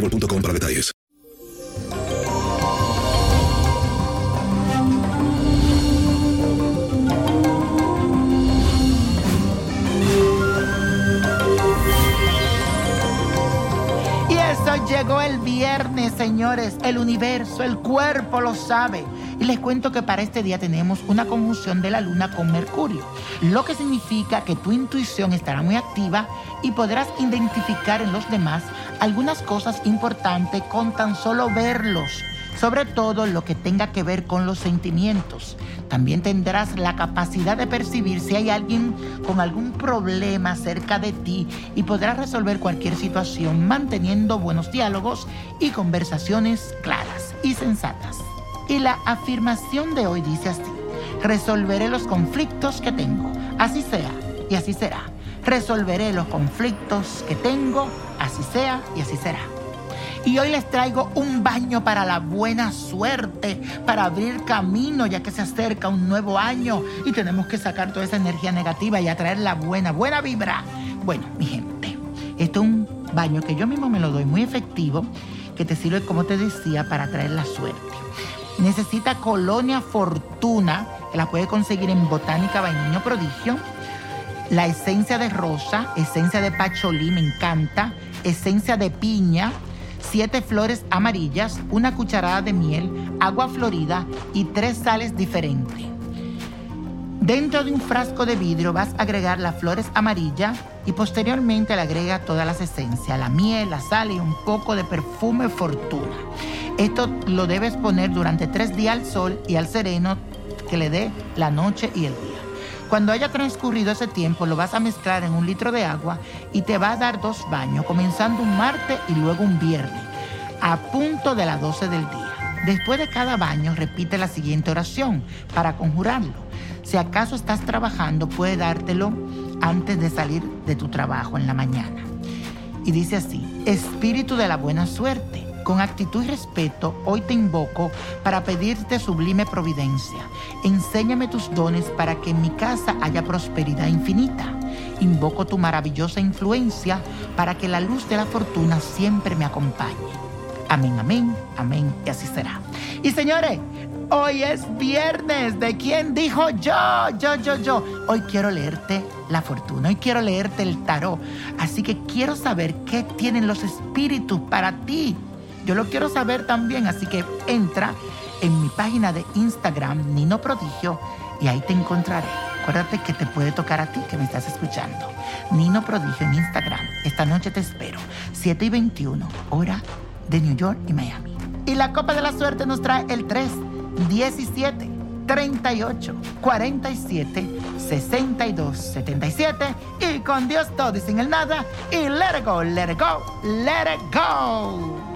boostmobile.com para detalles. Y eso llegó el viernes, señores. El universo, el cuerpo lo sabe. Y les cuento que para este día tenemos una conjunción de la luna con Mercurio, lo que significa que tu intuición estará muy activa y podrás identificar en los demás algunas cosas importantes con tan solo verlos, sobre todo lo que tenga que ver con los sentimientos. También tendrás la capacidad de percibir si hay alguien con algún problema cerca de ti y podrás resolver cualquier situación manteniendo buenos diálogos y conversaciones claras y sensatas. Y la afirmación de hoy dice así, resolveré los conflictos que tengo, así sea y así será. Resolveré los conflictos que tengo, así sea y así será. Y hoy les traigo un baño para la buena suerte, para abrir camino ya que se acerca un nuevo año y tenemos que sacar toda esa energía negativa y atraer la buena, buena vibra. Bueno, mi gente, esto es un baño que yo mismo me lo doy muy efectivo, que te sirve, como te decía, para atraer la suerte. Necesita colonia fortuna, que la puede conseguir en Botánica Vainiño Prodigio. La esencia de rosa, esencia de pacholí, me encanta. Esencia de piña, siete flores amarillas, una cucharada de miel, agua florida y tres sales diferentes. Dentro de un frasco de vidrio vas a agregar las flores amarillas y posteriormente le agrega todas las esencias, la miel, la sal y un poco de perfume fortuna. Esto lo debes poner durante tres días al sol y al sereno que le dé la noche y el día. Cuando haya transcurrido ese tiempo, lo vas a mezclar en un litro de agua y te va a dar dos baños, comenzando un martes y luego un viernes, a punto de las 12 del día. Después de cada baño, repite la siguiente oración para conjurarlo. Si acaso estás trabajando, puede dártelo antes de salir de tu trabajo en la mañana. Y dice así, Espíritu de la buena suerte. Con actitud y respeto, hoy te invoco para pedirte sublime providencia. Enséñame tus dones para que en mi casa haya prosperidad infinita. Invoco tu maravillosa influencia para que la luz de la fortuna siempre me acompañe. Amén, amén, amén, y así será. Y señores, hoy es viernes. ¿De quién dijo yo? Yo, yo, yo. Hoy quiero leerte la fortuna, hoy quiero leerte el tarot. Así que quiero saber qué tienen los espíritus para ti. Yo lo quiero saber también, así que entra en mi página de Instagram, Nino Prodigio, y ahí te encontraré. Acuérdate que te puede tocar a ti que me estás escuchando. Nino Prodigio en Instagram. Esta noche te espero. 7 y 21, hora de New York y Miami. Y la Copa de la Suerte nos trae el 3, 17, 38, 47, 62, 77. Y con Dios todo y sin el nada. Y let it go, let it go, let it go.